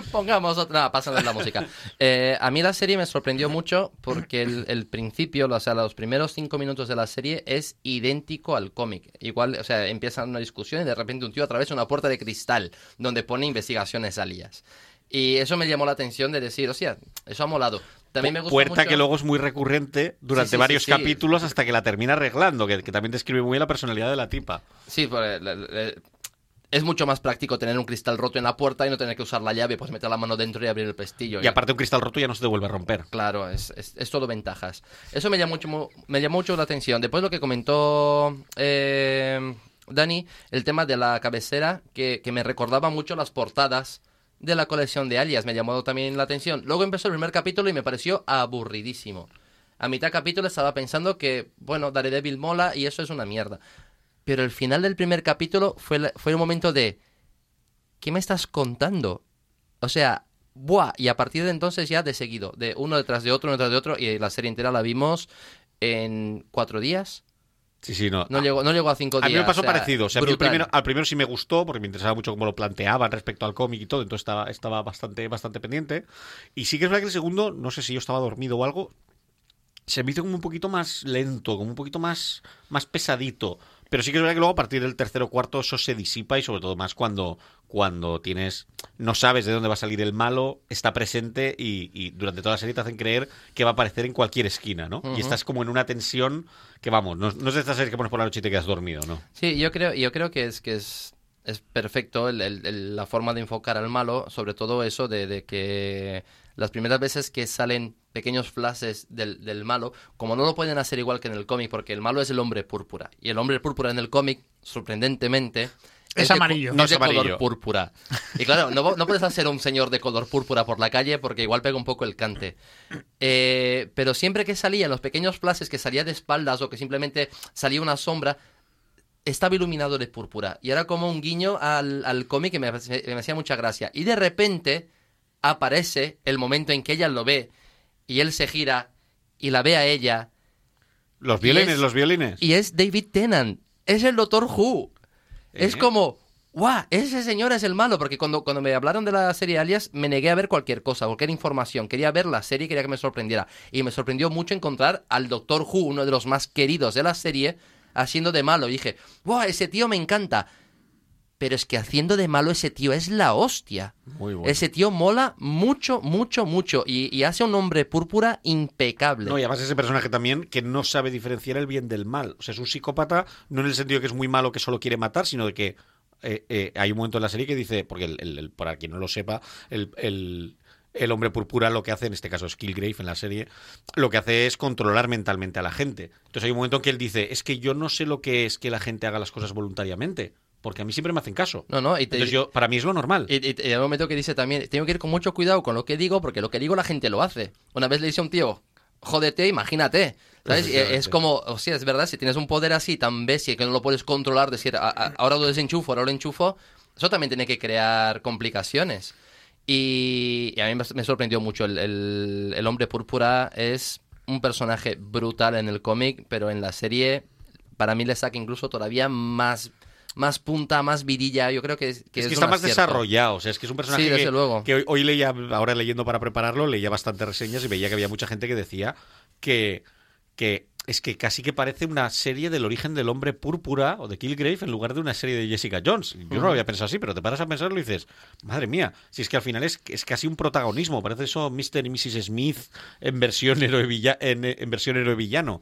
(laughs) Pongamos otra, nada, pasa de la música. Eh, a mí la serie me sorprendió mucho porque el, el principio, o sea, los primeros cinco minutos de la serie es idéntico al cómic. Igual, o sea, empieza una discusión y de repente un tío atraviesa una puerta de cristal donde pone investigaciones alias. Y eso me llamó la atención de decir, o sea, eso ha molado. También me gusta Puerta mucho- que luego es muy recurrente durante Sí, sí, varios sí. capítulos hasta que la termina arreglando, que, que también describe muy bien la personalidad de la tipa. Sí, le- le- le- es mucho más práctico tener un cristal roto en la puerta y no tener que usar la llave, pues meter la mano dentro y abrir el pestillo. Y aparte un cristal roto ya no se te vuelve a romper. Claro, es, es, es todo ventajas. Eso me llamó mucho, me llamó mucho la atención. Después lo que comentó eh, Dani, el tema de la cabecera, que, que me recordaba mucho las portadas de la colección de alias, me llamó también la atención. Luego empezó el primer capítulo y me pareció aburridísimo. A mitad capítulo estaba pensando que, bueno, Daredevil mola y eso es una mierda. Pero el final del primer capítulo fue, fue un momento de... ¿Qué me estás contando? O sea, ¡buah! Y a partir de entonces ya de seguido, de uno detrás de otro, uno detrás de otro, y la serie entera la vimos en cuatro días. Sí, sí, no. No, llegó, no llegó a cinco a días. mí me pasó o sea, parecido. O sea, a mí el brutal. primero, al primero sí me gustó porque me interesaba mucho cómo lo planteaban respecto al cómic y todo, entonces estaba, estaba bastante, bastante pendiente. Y sí que es verdad que el segundo, no sé si yo estaba dormido o algo, se me hizo como un poquito más lento, como un poquito más, más pesadito. Pero sí que es verdad que luego a partir del tercero o cuarto eso se disipa y sobre todo más cuando, cuando tienes. no sabes de dónde va a salir el malo, está presente y, y durante toda la serie te hacen creer que va a aparecer en cualquier esquina, ¿no? Y estás como en una tensión que vamos, no, no es de estas series que pones por la noche y te quedas dormido, ¿no? Sí, yo creo, yo creo que es que es, es perfecto el- el- el- la forma de enfocar al malo, sobre todo eso de, de que las primeras veces que salen pequeños flashes del, del malo, como no lo pueden hacer igual que en el cómic, porque el malo es el hombre púrpura, y el hombre púrpura en el cómic, sorprendentemente... Es de co- amarillo. No es es de color amarillo. púrpura. Y claro, no, no puedes hacer un señor de color púrpura por la calle porque igual pega un poco el cante. Eh, pero siempre que salía, en los pequeños flashes que salía de espaldas o que simplemente salía una sombra, estaba iluminado de púrpura. Y era como un guiño al, al cómic que me, me hacía mucha gracia. Y de repente aparece el momento en que ella lo ve y él se gira y la ve a ella. Los violines, es- los violines. Y es David Tennant. Es el Doctor Who. Es como, ¡guau! Ese señor es el malo. Porque cuando, cuando me hablaron de la serie Alias, me negué a ver cualquier cosa, cualquier información. Quería ver la serie, quería que me sorprendiera. Y me sorprendió mucho encontrar al Doctor Who, uno de los más queridos de la serie, haciendo de malo. Y dije, ¡guau! Ese tío me encanta. Pero es que haciendo de malo ese tío es la hostia. Muy bueno. Ese tío mola mucho, mucho, mucho. Y, y hace un hombre púrpura impecable. No, y además ese personaje también que no sabe diferenciar el bien del mal. O sea, es un psicópata, no en el sentido que es muy malo que solo quiere matar, sino de que eh, eh, hay un momento en la serie que dice, porque el, el- el- para quien no lo sepa, el, el- el hombre púrpura lo que hace, en este caso es Killgrave en la serie, lo que hace es controlar mentalmente a la gente. Entonces hay un momento en que él dice, es que yo no sé lo que es que la gente haga las cosas voluntariamente, porque a mí siempre me hacen caso. No, no, y te- Entonces yo, para mí es lo normal. Y, y- y hay un momento que dice también, tengo que ir con mucho cuidado con lo que digo, porque lo que digo la gente lo hace. Una vez le dice a un tío, jódete, imagínate. ¿Sabes? Efectivamente. es como, o sea, es verdad, si tienes un poder así tan bestia que no lo puedes controlar, decir, "A- a- ahora lo desenchufo, ahora lo enchufo, eso también tiene que crear complicaciones. Y, y a mí me, me sorprendió mucho. El, el- el hombre púrpura es un personaje brutal en el cómic, pero en la serie, para mí le saca incluso todavía más, más punta, más vidilla. Yo creo que, es- que es está más acierto. desarrollado, o sea, es que es un personaje Sí, desde que, luego. que hoy, hoy leía, ahora leyendo para prepararlo, leía bastantes reseñas y veía que había mucha gente que decía que, que es que casi que parece una serie del origen del hombre púrpura o de Killgrave en lugar de una serie de Jessica Jones. Yo no lo había pensado así, pero te paras a pensarlo y dices, madre mía, si es que al final es, es casi un protagonismo, parece eso Mr. y Mrs. Smith en versión héroe, villa- en, en versión héroe villano.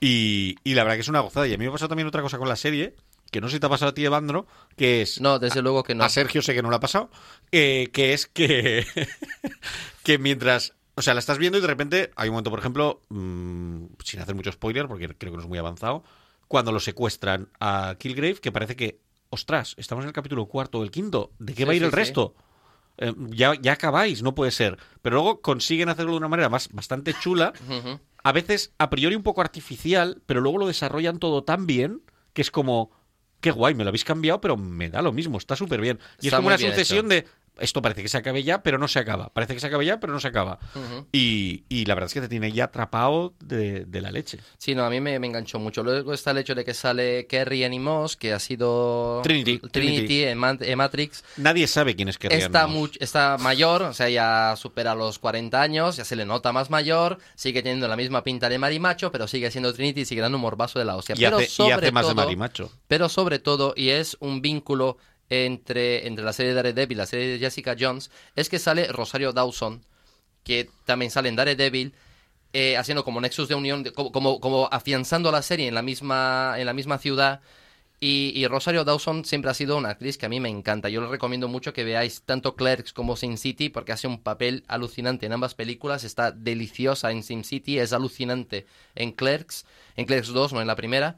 Y, y la verdad que es una gozada. Y a mí me ha pasado también otra cosa con la serie, que no sé si te ha pasado a ti, Evandro, que es... No, desde luego que no. A Sergio sé que no le ha pasado. eh, que es que. (laughs) que mientras. O sea, la estás viendo y de repente hay un momento, por ejemplo, mm, sin hacer mucho spoiler, porque creo que no es muy avanzado, cuando lo secuestran a Killgrave, que parece que, ostras, estamos en el capítulo cuarto o el quinto, ¿de qué Sí, va a ir sí, el sí. resto? Eh, ya, ya acabáis, no puede ser. Pero luego consiguen hacerlo de una manera más, bastante chula, (laughs) a veces a priori un poco artificial, pero luego lo desarrollan todo tan bien que es como, qué guay, me lo habéis cambiado, pero me da lo mismo, está súper bien. Y Está es como una sucesión hecho. de, esto parece que se acabe ya, pero no se acaba. Parece que se acabe ya, pero no se acaba. Y, y la verdad es que te tiene ya atrapado de, de la leche. Sí, no, a mí me, me enganchó mucho. Luego está el hecho de que sale Kerry Moss, que ha sido Trinity, Trinity, Trinity. en, Ma- en Matrix. Nadie sabe quién es Kerry Está, está mayor, o sea, ya supera los 40 años, ya se le nota más mayor, sigue teniendo la misma pinta de marimacho, pero sigue siendo Trinity y sigue dando un morbazo de la hostia. Y pero hace, y más de marimacho. Pero sobre todo, y es un vínculo entre, entre la serie de Daredevil y la serie de Jessica Jones, es que sale Rosario Dawson, que también sale en Daredevil, eh, haciendo como nexus de unión, como, como afianzando la serie en la misma, en la misma ciudad. Y, y Rosario Dawson siempre ha sido una actriz que a mí me encanta. Yo les recomiendo mucho que veáis tanto Clerks como Sin City porque hace un papel alucinante en ambas películas. Está deliciosa en Sin City, es alucinante en Clerks, en Clerks 2, no en la primera.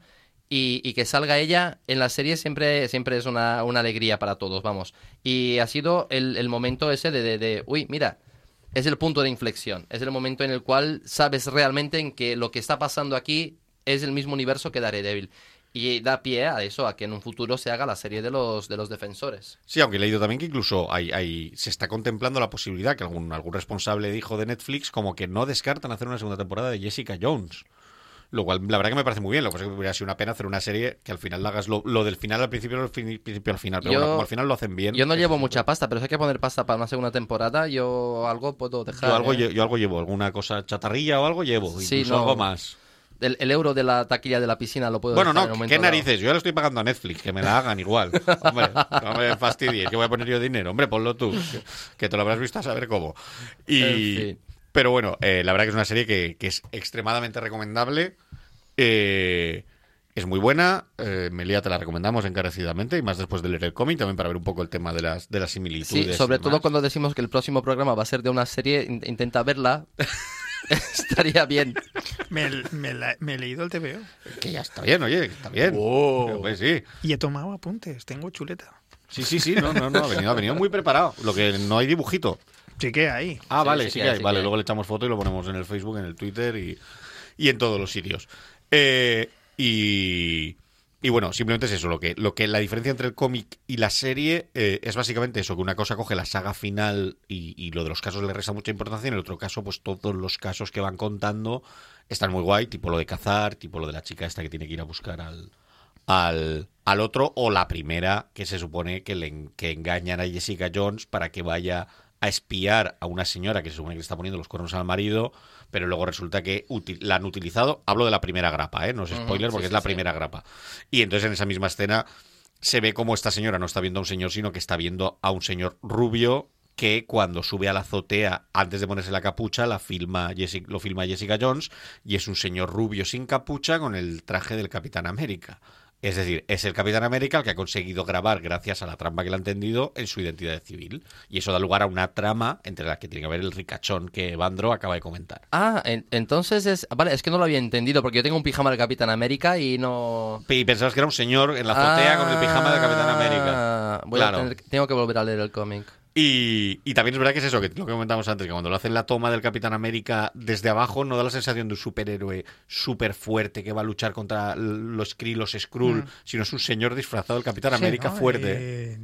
Y, y que salga ella en la serie siempre, siempre es una, una alegría para todos, vamos. Y ha sido el, el momento ese de, de, de, uy, mira, es el punto de inflexión. Es el momento en el cual sabes realmente en que lo que está pasando aquí es el mismo universo que Daredevil. Y da pie a eso, a que en un futuro se haga la serie de los, de los defensores. Sí, aunque he leído también que incluso hay, hay, se está contemplando la posibilidad que algún, algún responsable dijo de Netflix como que no descartan hacer una segunda temporada de Jessica Jones. Lo cual, la verdad que me parece muy bien. Lo que pasa es que hubiera sido una pena hacer una serie que al final la hagas lo, lo del final al principio, del fin- principio al final. Pero Yo- bueno, como al final lo hacen bien. Yo no llevo mucha pasta, pero si hay que poner pasta para una segunda temporada, yo algo puedo dejar. Yo algo, ¿eh? lle- yo algo llevo, alguna cosa chatarrilla o algo llevo. Sí, incluso no. algo más. El, el euro de la taquilla de la piscina lo puedo Bueno, en no, un ¿qué narices? Yo ya lo estoy pagando a Netflix, que me la hagan igual. (laughs) Hombre, no me fastidies, que voy a poner yo dinero. Hombre, ponlo tú, que, que te lo habrás visto a saber cómo. Y, En fin. Pero bueno, eh, la verdad que es una serie que, que es extremadamente recomendable. Eh, es muy buena. Eh, Melia te la recomendamos encarecidamente, y más después de leer el cómic, también para ver un poco el tema de las, de las similitudes. Sí, sobre todo cuando decimos que el próximo programa va a ser de una serie, in- intenta verla. (laughs) Estaría bien. Me, me la- me he leído el TVO Que ya está bien, oye, está bien. Oh. Pues sí. y he tomado apuntes. Tengo chuleta. Sí, sí, sí, no, no, no, ha venido, ha venido muy preparado. Lo que no hay dibujito. Sí que hay. Ah, Sí, vale, sí sí, que que hay, Vale, que hay. luego le echamos foto y lo ponemos en el Facebook, en el Twitter y, y en todos los sitios. Eh, y, y bueno, simplemente es eso. Lo que, lo que la diferencia entre el cómic y la serie eh, es básicamente eso, que una cosa coge la saga final y, y lo de los casos le resta mucha importancia. En el otro caso, pues todos los casos que van contando están muy guay, tipo lo de cazar, tipo lo de la chica esta que tiene que ir a buscar al, al, al otro, o la primera que se supone que, le, que engañan a Jessica Jones para que vaya a espiar a una señora que se supone que le está poniendo los cuernos al marido, pero luego resulta que la han utilizado. Hablo de la primera grapa, ¿eh? no es spoiler sí, porque sí, es la sí. primera grapa. Y entonces en esa misma escena se ve como esta señora no está viendo a un señor, sino que está viendo a un señor rubio que cuando sube a la azotea antes de ponerse la capucha la filma Jessica, lo filma Jessica Jones y es un señor rubio sin capucha con el traje del Capitán América. Es decir, es el Capitán América el que ha conseguido grabar, gracias a la trampa que le han tendido, en su identidad civil. Y eso da lugar a una trama entre la que tiene que haber el ricachón que Bandro acaba de comentar. Ah, en- entonces es. Vale, es que no lo había entendido porque yo tengo un pijama del Capitán América y no. Y pensabas que era un señor en la azotea con el pijama del Capitán América. Ah, Voy Claro. a tener- tengo que volver a leer el cómic. Y, y también es verdad que es eso, que lo que comentamos antes, que cuando lo hacen la toma del Capitán América desde abajo, no da la sensación de un superhéroe súper fuerte que va a luchar contra los Kree, los Skrull, sino es un señor disfrazado del Capitán Sí, América ¿no? fuerte. Eh,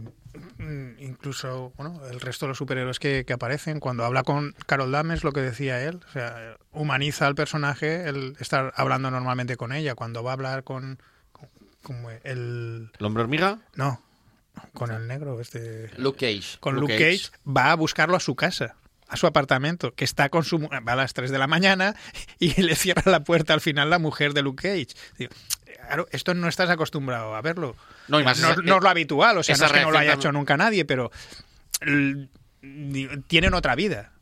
mm, incluso, bueno, el resto de los superhéroes que, que aparecen, cuando habla con Carol Dames, lo que decía él, o sea, humaniza al personaje el estar hablando normalmente con ella. Cuando va a hablar con, con-. ¿El hombre hormiga? No, con el negro, este... Luke Cage. Con Luke Luke Cage. Cage, va a buscarlo a su casa, a su apartamento, que está con su va a las 3 de la mañana y (laughs) le cierra la puerta al final la mujer de Luke Cage. Digo, claro, esto no estás acostumbrado a verlo. No, y más no, esa- no es lo habitual, o sea, no es que no lo haya hecho nunca nadie, pero tienen otra vida.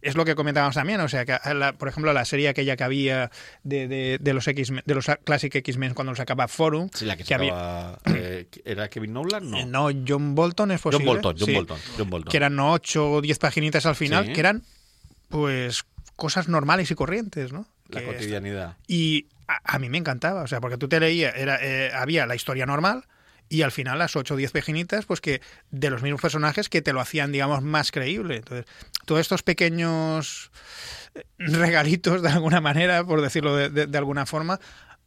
Es lo que comentábamos también, o sea, que la- por ejemplo, la serie aquella que había de, de, de los X de los Classic X-Men cuando los acaba Forum, Sí, la que, que había- sacaba, eh, ¿Era Kevin Nolan? No. eh, no, John Bolton es John posible. Bolton, John Sí Bolton, John Bolton. que eran 8 o 10 paginitas al final, Sí. que eran pues cosas normales y corrientes, ¿no? La Que cotidianidad. Y a, a mí me encantaba, o sea, porque tú te leías, era, eh, había la historia normal y al final las 8 o 10 paginitas, pues que de los mismos personajes que te lo hacían, digamos, más creíble. Entonces, todos estos pequeños eh, regalitos, de alguna manera, por decirlo de, de- de alguna forma,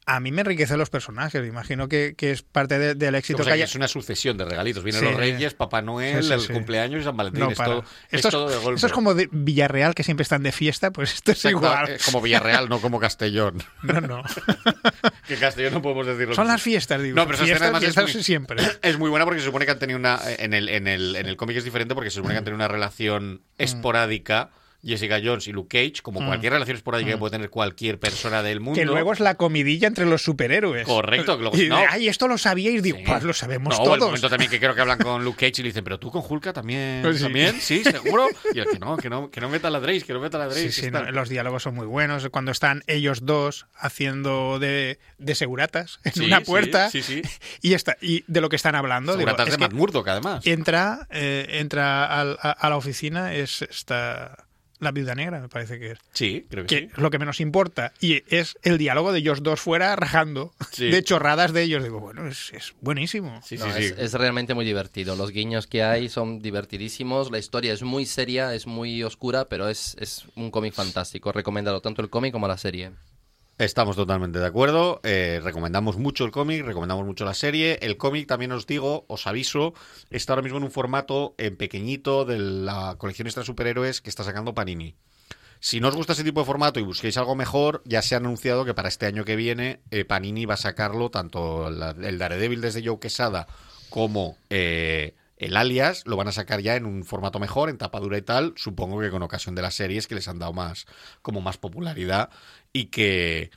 a mí me enriquecen los personajes. Imagino que, que es parte de- del éxito O sea, que haya. es una sucesión de regalitos. Vienen Sí. los Reyes, Papá Noel, Sí, sí, el cumpleaños y San Valentín. No es, todo, es esto, es, todo de golpe. esto es como de Villarreal, que siempre están de fiesta, pues esto es igual. eh, como Villarreal, no como Castellón. No, no. (laughs) que Castellón no podemos decirlo. Son las fiestas, digo. No, pero fiestas, además es muy- siempre. (clears throat) Es muy buena porque se supone que han tenido una. En el, en el, en el cómic es diferente porque se supone que han tenido una relación esporádica. Jessica Jones y Luke Cage, como cualquier relación esporádica que puede tener cualquier persona del mundo. Que luego es la comidilla entre los superhéroes. Correcto, que luego- Y, no. Ay, esto lo sabíais. Digo, Sí. pues lo sabemos no, o el todos. momento también que creo que hablan con (laughs) Luke Cage y le dicen, pero tú con Hulka también, Pues sí. también, sí, seguro. (laughs) Y el que no, que no, que no me taladréis, que no me Sí, taladréis. sí, que no, tal. los diálogos son muy buenos. Cuando están ellos dos haciendo de, de seguratas en Sí, una sí, puerta Sí, sí. (laughs) y, está, y de lo que están hablando. digo, Seguratas es de que Matt Murdock, además. entra eh, entra al- a, a la oficina, es esta, la viuda negra, me parece que es. Sí, creo que, que sí. es lo que menos importa. Y es el diálogo de ellos dos fuera rajando Sí. de chorradas de ellos. Digo, bueno, es, es buenísimo. Sí, No, sí, sí. es, es realmente muy divertido. Los guiños que hay son divertidísimos. La historia es muy seria, es muy oscura, pero es, es un cómic fantástico. Recomendado tanto el cómic como la serie. Estamos totalmente de acuerdo. eh, recomendamos mucho el cómic, recomendamos mucho la serie. El cómic, también os digo, os aviso, está ahora mismo en un formato en pequeñito de la colección extra superhéroes que está sacando Panini. Si no os gusta ese tipo de formato y busquéis algo mejor, ya se ha anunciado que para este año que viene eh, Panini va a sacarlo, tanto el Daredevil desde Joe Quesada como eh, el Alias, lo van a sacar ya en un formato mejor, en tapadura y tal, supongo que con ocasión de las series que les han dado más, como más popularidad y que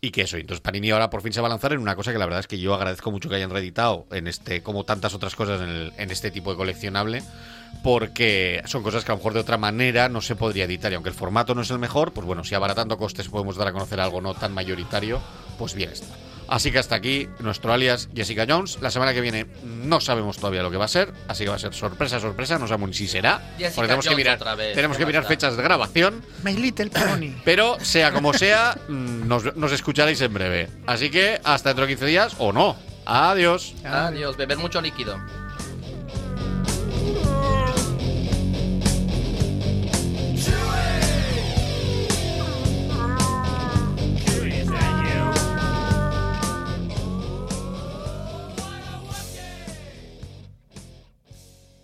Y que eso, entonces Panini ahora por fin se va a lanzar en una cosa que la verdad es que yo agradezco mucho que hayan reeditado en este, como tantas otras cosas en, el- en este tipo de coleccionable, porque son cosas que a lo mejor de otra manera no se podría editar. Y aunque el formato no es el mejor, pues bueno, si abaratando costes podemos dar a conocer algo no tan mayoritario, pues bien está. Así que hasta aquí nuestro alias Jessica Jones. La semana que viene no sabemos todavía lo que va a ser, así que va a ser sorpresa, sorpresa. No sabemos ni si será. Jessica porque tenemos que mirar, otra vez, tenemos ¿qué que mirar más da? fechas de grabación. My Little Pony. (clears throat) Pero sea como sea, mm, nos, nos escucharéis en breve. Así que hasta dentro de 15 días o no. Adiós. Adiós, beber mucho líquido.